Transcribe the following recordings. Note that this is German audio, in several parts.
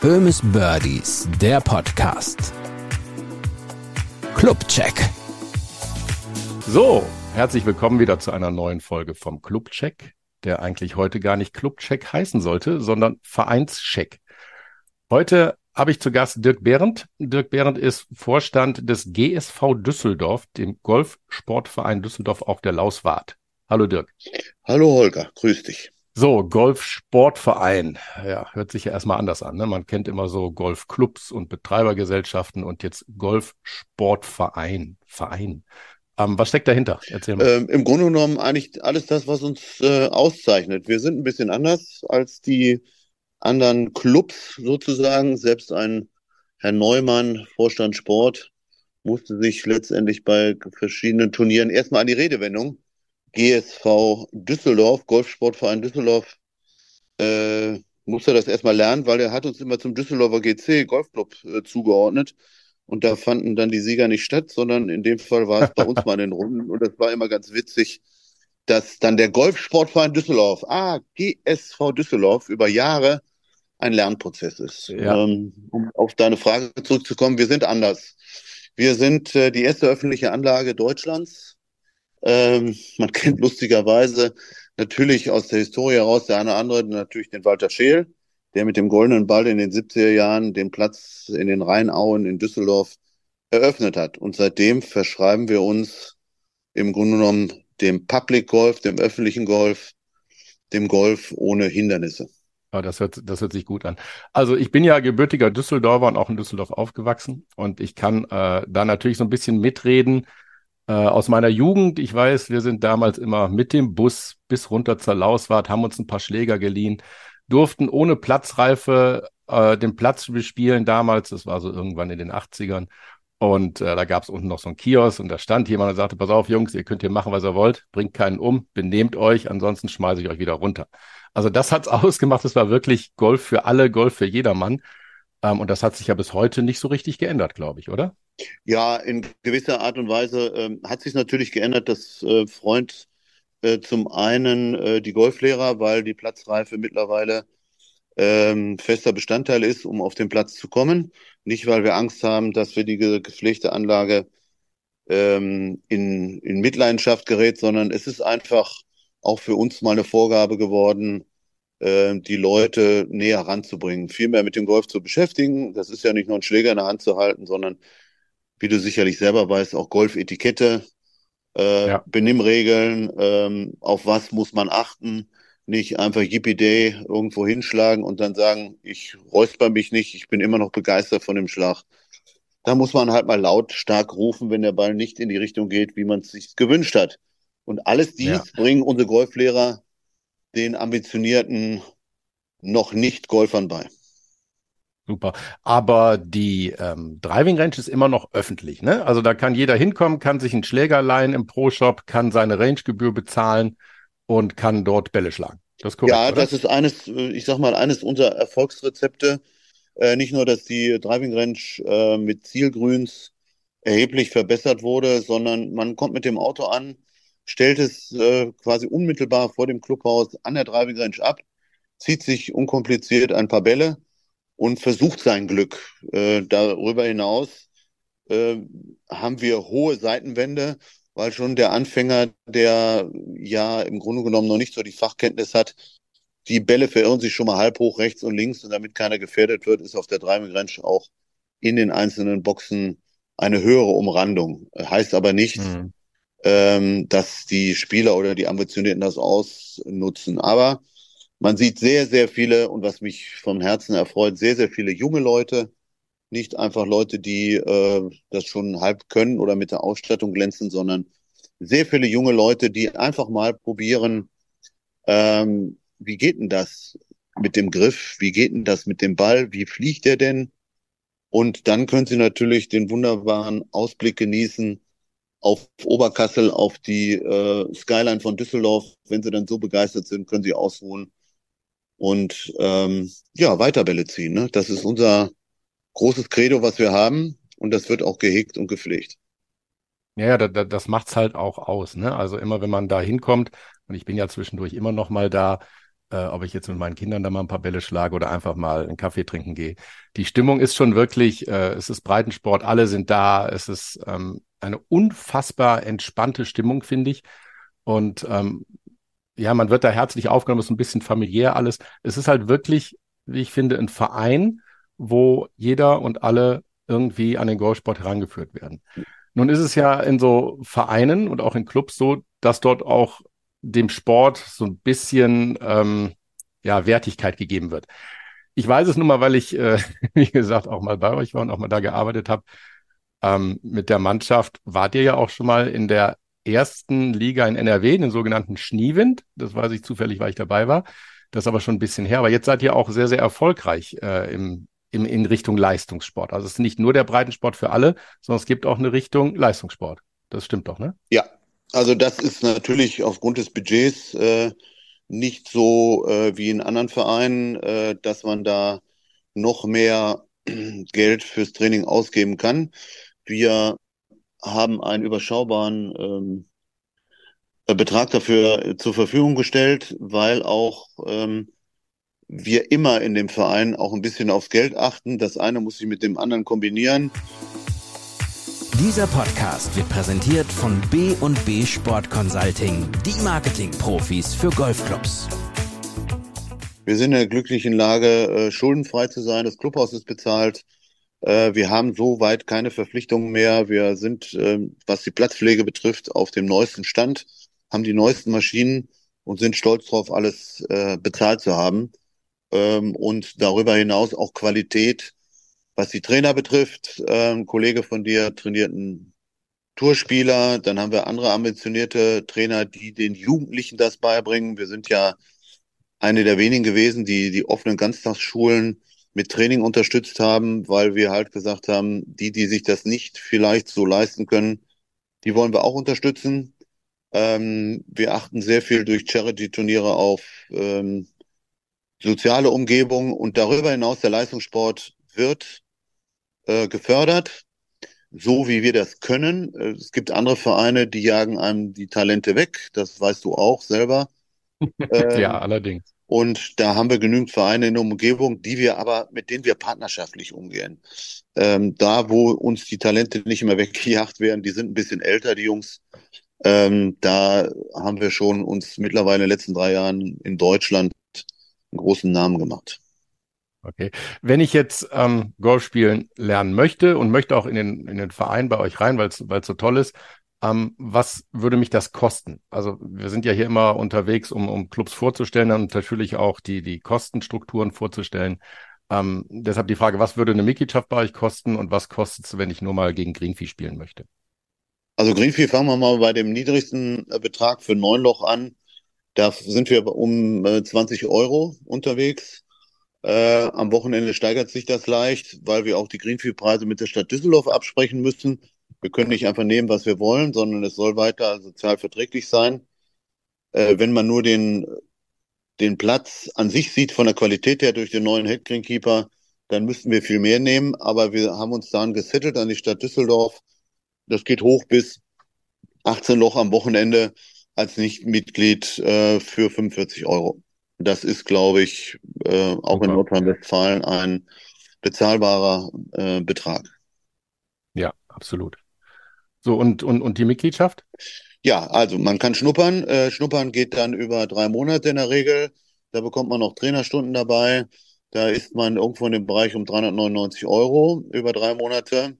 Böhmes Birdies, der Podcast. Clubcheck. So, herzlich willkommen wieder zu einer neuen Folge vom Clubcheck, der eigentlich heute gar nicht Clubcheck heißen sollte, sondern Vereinscheck. Heute habe ich zu Gast Dirk Behrendt. Dirk Behrendt ist Vorstand des GSV Düsseldorf, dem Golfsportverein Düsseldorf auf der Lauswart. Hallo Dirk. Hallo Holger, grüß dich. So, Golfsportverein. Ja, hört sich ja erstmal anders an. Ne? Man kennt immer so Golfclubs und Betreibergesellschaften und jetzt Golfsportverein. Verein. Ähm, was steckt dahinter? Erzähl mal. Ähm, Im Grunde genommen eigentlich alles das, was uns äh, auszeichnet. Wir sind ein bisschen anders als die anderen Clubs sozusagen. Selbst ein Herr Neumann, Vorstand Sport, musste sich letztendlich bei verschiedenen Turnieren erstmal an die Redewendung GSV Düsseldorf, Golfsportverein Düsseldorf, äh, musste das erstmal lernen, weil er hat uns immer zum Düsseldorfer GC Golfclub äh, zugeordnet. Und da fanden dann die Sieger nicht statt, sondern in dem Fall war es bei uns mal in den Runden. Und das war immer ganz witzig, dass dann der Golfsportverein Düsseldorf, ah, GSV Düsseldorf, über Jahre ein Lernprozess ist. Ja. Ähm, um auf deine Frage zurückzukommen, wir sind anders. Wir sind äh, die erste öffentliche Anlage Deutschlands ähm, man kennt lustigerweise natürlich aus der Historie heraus der eine oder andere natürlich den Walter Scheel, der mit dem goldenen Ball in den 70er Jahren den Platz in den Rheinauen in Düsseldorf eröffnet hat. Und seitdem verschreiben wir uns im Grunde genommen dem Public Golf, dem öffentlichen Golf, dem Golf ohne Hindernisse. Ja, das hört, das hört sich gut an. Also ich bin ja gebürtiger Düsseldorfer und auch in Düsseldorf aufgewachsen und ich kann äh, da natürlich so ein bisschen mitreden, äh, aus meiner Jugend, ich weiß, wir sind damals immer mit dem Bus bis runter zur Lauswart, haben uns ein paar Schläger geliehen, durften ohne Platzreife äh, den Platz bespielen damals, das war so irgendwann in den 80ern. Und äh, da gab es unten noch so ein Kiosk und da stand jemand und sagte, pass auf, Jungs, ihr könnt hier machen, was ihr wollt, bringt keinen um, benehmt euch, ansonsten schmeiße ich euch wieder runter. Also das hat's ausgemacht, es war wirklich Golf für alle, Golf für jedermann. Ähm, und das hat sich ja bis heute nicht so richtig geändert, glaube ich, oder? Ja, in gewisser Art und Weise ähm, hat sich natürlich geändert, dass äh, Freund äh, zum einen äh, die Golflehrer, weil die Platzreife mittlerweile ähm, fester Bestandteil ist, um auf den Platz zu kommen. Nicht, weil wir Angst haben, dass wir die ge gepflegte Anlage ähm, in, in Mitleidenschaft gerät, sondern es ist einfach auch für uns mal eine Vorgabe geworden, äh, die Leute näher ranzubringen, viel mehr mit dem Golf zu beschäftigen. Das ist ja nicht nur ein Schläger in der Hand zu halten, sondern wie du sicherlich selber weißt, auch Golfetikette, äh, ja. Benimmregeln, ähm, auf was muss man achten, nicht einfach Yippie Day irgendwo hinschlagen und dann sagen, ich räusper mich nicht, ich bin immer noch begeistert von dem Schlag. Da muss man halt mal laut stark rufen, wenn der Ball nicht in die Richtung geht, wie man es sich gewünscht hat. Und alles dies ja. bringen unsere Golflehrer den ambitionierten noch nicht Golfern bei. Super. Aber die ähm, Driving Range ist immer noch öffentlich, ne? Also da kann jeder hinkommen, kann sich einen Schläger leihen im Pro-Shop, kann seine Rangegebühr bezahlen und kann dort Bälle schlagen. Das ist korrekt, Ja, oder? das ist eines, ich sag mal, eines unserer Erfolgsrezepte. Äh, nicht nur, dass die Driving Range äh, mit Zielgrüns erheblich verbessert wurde, sondern man kommt mit dem Auto an, stellt es äh, quasi unmittelbar vor dem Clubhaus an der Driving Range ab, zieht sich unkompliziert ein paar Bälle und versucht sein Glück. Äh, darüber hinaus äh, haben wir hohe Seitenwände, weil schon der Anfänger, der ja im Grunde genommen noch nicht so die Fachkenntnis hat, die Bälle verirren sich schon mal halb hoch rechts und links und damit keiner gefährdet wird, ist auf der Dreimeter-Grenze auch in den einzelnen Boxen eine höhere Umrandung. Heißt aber nicht, mhm. ähm, dass die Spieler oder die Ambitionierten das ausnutzen. Aber man sieht sehr, sehr viele, und was mich vom Herzen erfreut, sehr, sehr viele junge Leute, nicht einfach Leute, die äh, das schon halb können oder mit der Ausstattung glänzen, sondern sehr viele junge Leute, die einfach mal probieren, ähm, wie geht denn das mit dem Griff, wie geht denn das mit dem Ball, wie fliegt der denn? Und dann können sie natürlich den wunderbaren Ausblick genießen auf Oberkassel, auf die äh, Skyline von Düsseldorf. Wenn sie dann so begeistert sind, können sie ausruhen und ähm, ja, weiter Bälle ziehen. Ne? Das ist unser großes Credo, was wir haben und das wird auch gehegt und gepflegt. Ja, da, da, das macht's halt auch aus. Ne? Also immer, wenn man da hinkommt, und ich bin ja zwischendurch immer noch mal da, äh, ob ich jetzt mit meinen Kindern da mal ein paar Bälle schlage oder einfach mal einen Kaffee trinken gehe. Die Stimmung ist schon wirklich, äh, es ist Breitensport, alle sind da, es ist ähm, eine unfassbar entspannte Stimmung, finde ich. Und ähm, ja, man wird da herzlich aufgenommen, ist ein bisschen familiär alles. Es ist halt wirklich, wie ich finde, ein Verein, wo jeder und alle irgendwie an den Golfsport herangeführt werden. Nun ist es ja in so Vereinen und auch in Clubs so, dass dort auch dem Sport so ein bisschen ähm, ja, Wertigkeit gegeben wird. Ich weiß es nun mal, weil ich, äh, wie gesagt, auch mal bei euch war und auch mal da gearbeitet habe. Ähm, mit der Mannschaft wart ihr ja auch schon mal in der ersten Liga in NRW, den sogenannten Schneewind. Das weiß ich zufällig, weil ich dabei war. Das ist aber schon ein bisschen her. Aber jetzt seid ihr auch sehr, sehr erfolgreich äh, im, im, in Richtung Leistungssport. Also es ist nicht nur der Breitensport für alle, sondern es gibt auch eine Richtung Leistungssport. Das stimmt doch, ne? Ja, also das ist natürlich aufgrund des Budgets äh, nicht so äh, wie in anderen Vereinen, äh, dass man da noch mehr Geld fürs Training ausgeben kann. Wir haben einen überschaubaren ähm, Betrag dafür zur Verfügung gestellt, weil auch ähm, wir immer in dem Verein auch ein bisschen aufs Geld achten. Das eine muss sich mit dem anderen kombinieren. Dieser Podcast wird präsentiert von B&B Sport Consulting, die Marketing-Profis für Golfclubs. Wir sind in der glücklichen Lage, äh, schuldenfrei zu sein. Das Clubhaus ist bezahlt. Äh, wir haben soweit keine Verpflichtungen mehr. Wir sind, ähm, was die Platzpflege betrifft, auf dem neuesten Stand, haben die neuesten Maschinen und sind stolz darauf, alles äh, bezahlt zu haben. Ähm, und darüber hinaus auch Qualität, was die Trainer betrifft. Ein Kollege von dir trainiert einen Tourspieler. Dann haben wir andere ambitionierte Trainer, die den Jugendlichen das beibringen. Wir sind ja eine der wenigen gewesen, die die offenen Ganztagsschulen mit Training unterstützt haben, weil wir halt gesagt haben, die, die sich das nicht vielleicht so leisten können, die wollen wir auch unterstützen. Ähm, wir achten sehr viel durch Charity-Turniere auf ähm, soziale Umgebung und darüber hinaus der Leistungssport wird äh, gefördert, so wie wir das können. Äh, es gibt andere Vereine, die jagen einem die Talente weg. Das weißt du auch selber. Ähm, ja, allerdings. Und da haben wir genügend Vereine in der Umgebung, die wir aber, mit denen wir partnerschaftlich umgehen. Ähm, da, wo uns die Talente nicht immer weggejagt werden, die sind ein bisschen älter, die Jungs. Ähm, da haben wir schon uns mittlerweile in den letzten drei Jahren in Deutschland einen großen Namen gemacht. Okay. Wenn ich jetzt ähm, Golf spielen lernen möchte und möchte auch in den, in den Verein bei euch rein, weil es so toll ist, ähm, was würde mich das kosten? Also wir sind ja hier immer unterwegs, um, um Clubs vorzustellen und natürlich auch die, die Kostenstrukturen vorzustellen. Ähm, deshalb die Frage, was würde eine Mitgliedschaft bei euch kosten und was kostet es, wenn ich nur mal gegen Greenfee spielen möchte? Also Greenfee fangen wir mal bei dem niedrigsten äh, Betrag für neun Loch an. Da sind wir um äh, 20 Euro unterwegs. Äh, am Wochenende steigert sich das leicht, weil wir auch die Greenfee-Preise mit der Stadt Düsseldorf absprechen müssen. Wir können nicht einfach nehmen, was wir wollen, sondern es soll weiter sozial verträglich sein. Äh, wenn man nur den, den Platz an sich sieht, von der Qualität her durch den neuen Headgreenkeeper, dann müssten wir viel mehr nehmen. Aber wir haben uns dann gesettelt an die Stadt Düsseldorf. Das geht hoch bis 18 Loch am Wochenende als Nichtmitglied äh, für 45 Euro. Das ist, glaube ich, äh, auch Super. in Nordrhein-Westfalen ein bezahlbarer äh, Betrag. Ja, absolut. So, und, und, und die Mitgliedschaft? Ja, also man kann schnuppern. Äh, schnuppern geht dann über drei Monate in der Regel. Da bekommt man noch Trainerstunden dabei. Da ist man irgendwo in dem Bereich um 399 Euro über drei Monate.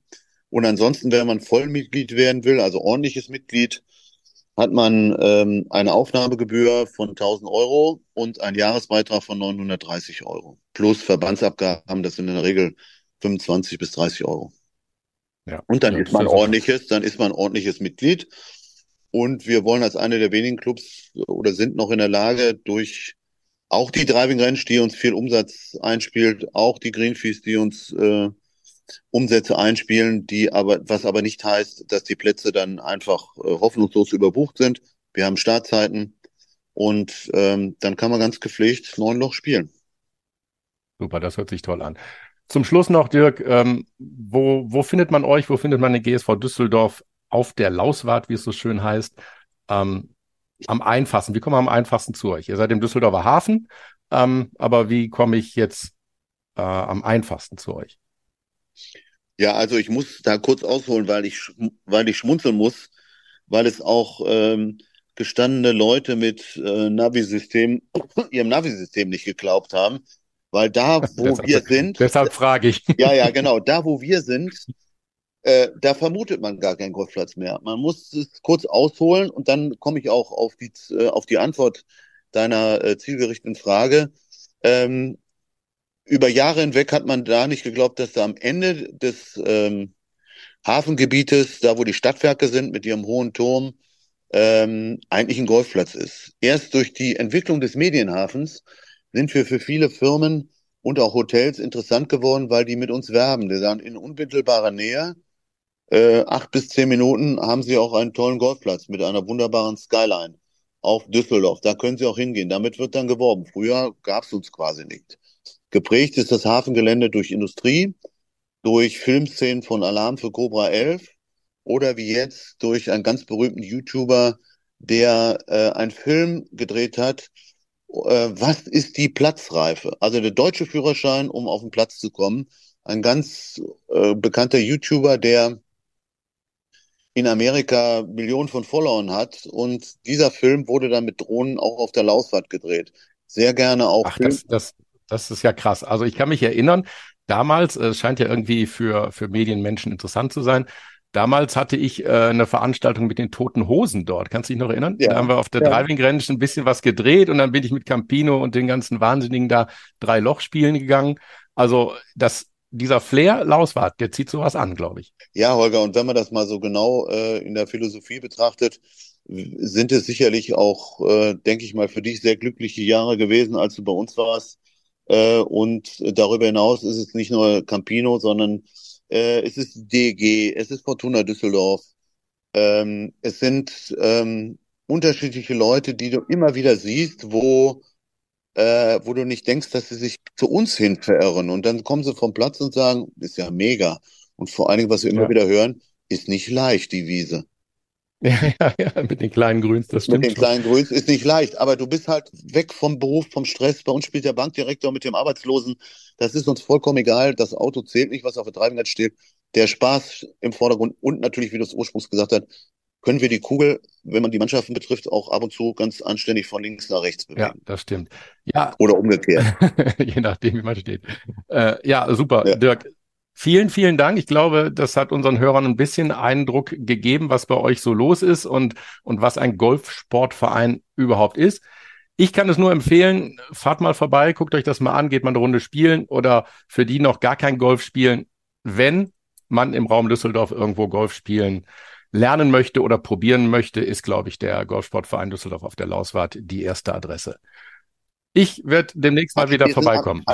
Und ansonsten, wenn man Vollmitglied werden will, also ordentliches Mitglied, hat man ähm, eine Aufnahmegebühr von 1000 Euro und einen Jahresbeitrag von 930 Euro. Plus Verbandsabgaben, das sind in der Regel 25 bis 30 Euro. Ja, und dann ja, ist man ordentliches, dann ist man ordentliches Mitglied. Und wir wollen als eine der wenigen Clubs oder sind noch in der Lage, durch auch die Driving Range, die uns viel Umsatz einspielt, auch die Greenfees, die uns äh, Umsätze einspielen, die aber, was aber nicht heißt, dass die Plätze dann einfach äh, hoffnungslos überbucht sind. Wir haben Startzeiten und ähm, dann kann man ganz gepflegt neun Loch spielen. Super, das hört sich toll an. Zum Schluss noch, Dirk, ähm, wo, wo findet man euch? Wo findet man den GSV Düsseldorf auf der Lauswart, wie es so schön heißt? Ähm, am einfachsten? Wie kommen wir am einfachsten zu euch? Ihr seid im Düsseldorfer Hafen, ähm, aber wie komme ich jetzt äh, am einfachsten zu euch? Ja, also ich muss da kurz ausholen, weil ich, weil ich schmunzeln muss, weil es auch ähm, gestandene Leute mit äh, Navi-System, ihrem Navi-System nicht geglaubt haben, weil da, wo deshalb, wir sind. Deshalb frage ich. Ja, ja, genau. Da, wo wir sind, äh, da vermutet man gar keinen Golfplatz mehr. Man muss es kurz ausholen und dann komme ich auch auf die, äh, auf die Antwort deiner äh, zielgerichteten Frage. Ähm, über Jahre hinweg hat man da nicht geglaubt, dass da am Ende des ähm, Hafengebietes, da wo die Stadtwerke sind mit ihrem hohen Turm, ähm, eigentlich ein Golfplatz ist. Erst durch die Entwicklung des Medienhafens sind wir für viele Firmen und auch Hotels interessant geworden, weil die mit uns werben. Die sagen, in unmittelbarer Nähe, äh, acht bis zehn Minuten, haben sie auch einen tollen Golfplatz mit einer wunderbaren Skyline auf Düsseldorf. Da können sie auch hingehen. Damit wird dann geworben. Früher gab es uns quasi nicht. Geprägt ist das Hafengelände durch Industrie, durch Filmszenen von Alarm für Cobra 11 oder wie jetzt durch einen ganz berühmten YouTuber, der äh, einen Film gedreht hat, was ist die Platzreife? Also der deutsche Führerschein, um auf den Platz zu kommen. Ein ganz äh, bekannter YouTuber, der in Amerika Millionen von Followern hat. Und dieser Film wurde dann mit Drohnen auch auf der Lausfahrt gedreht. Sehr gerne auch. Ach, das, das, das ist ja krass. Also ich kann mich erinnern, damals, es scheint ja irgendwie für, für Medienmenschen interessant zu sein, Damals hatte ich äh, eine Veranstaltung mit den Toten Hosen dort. Kannst du dich noch erinnern? Ja. Da haben wir auf der ja. Driving Range ein bisschen was gedreht und dann bin ich mit Campino und den ganzen Wahnsinnigen da drei Loch spielen gegangen. Also das, dieser Flair Lauswart, der zieht sowas an, glaube ich. Ja, Holger, und wenn man das mal so genau äh, in der Philosophie betrachtet, sind es sicherlich auch, äh, denke ich mal, für dich sehr glückliche Jahre gewesen, als du bei uns warst. Äh, und darüber hinaus ist es nicht nur Campino, sondern äh, es ist DG, es ist Fortuna Düsseldorf. Ähm, es sind ähm, unterschiedliche Leute, die du immer wieder siehst, wo, äh, wo du nicht denkst, dass sie sich zu uns hin verirren. Und dann kommen sie vom Platz und sagen, ist ja mega. Und vor allen Dingen, was wir immer ja. wieder hören, ist nicht leicht, die Wiese. Ja, ja, ja, mit den kleinen Grüns, das stimmt. Mit den schon. kleinen Grüns ist nicht leicht, aber du bist halt weg vom Beruf, vom Stress. Bei uns spielt der Bankdirektor mit dem Arbeitslosen. Das ist uns vollkommen egal. Das Auto zählt nicht, was auf der Driving steht. Der Spaß im Vordergrund und natürlich, wie du es ursprünglich gesagt hast, können wir die Kugel, wenn man die Mannschaften betrifft, auch ab und zu ganz anständig von links nach rechts bewegen. Ja, das stimmt. Ja. Oder umgekehrt. Je nachdem, wie man steht. Äh, ja, super. Ja. Dirk, Vielen, vielen Dank. Ich glaube, das hat unseren Hörern ein bisschen Eindruck gegeben, was bei euch so los ist und, und was ein Golfsportverein überhaupt ist. Ich kann es nur empfehlen, fahrt mal vorbei, guckt euch das mal an, geht mal eine Runde spielen oder für die noch gar kein Golf spielen. Wenn man im Raum Düsseldorf irgendwo Golf spielen lernen möchte oder probieren möchte, ist, glaube ich, der Golfsportverein Düsseldorf auf der Lauswart die erste Adresse. Ich werde demnächst mal wieder vorbeikommen.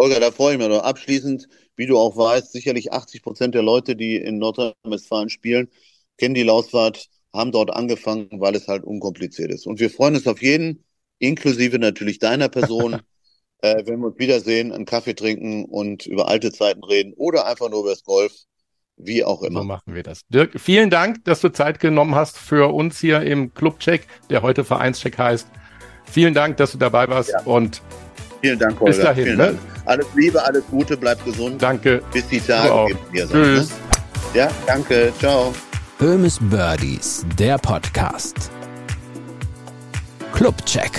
Holger, da freue ich mich noch. Abschließend, wie du auch weißt, sicherlich 80 Prozent der Leute, die in Nordrhein-Westfalen spielen, kennen die Lausfahrt, haben dort angefangen, weil es halt unkompliziert ist. Und wir freuen uns auf jeden, inklusive natürlich deiner Person, äh, wenn wir uns wiedersehen, einen Kaffee trinken und über alte Zeiten reden oder einfach nur über das Golf, wie auch immer. So machen wir das. Dirk, vielen Dank, dass du Zeit genommen hast für uns hier im Clubcheck, der heute Vereinscheck heißt. Vielen Dank, dass du dabei warst ja. und Vielen Dank, Holger. Bis dahin. Ne? Alles Liebe, alles Gute, bleib gesund. Danke. Bis die Tage hier sind. Tschüss. Ne? Ja, danke. Ciao. Böhmes Birdies, der Podcast. Clubcheck.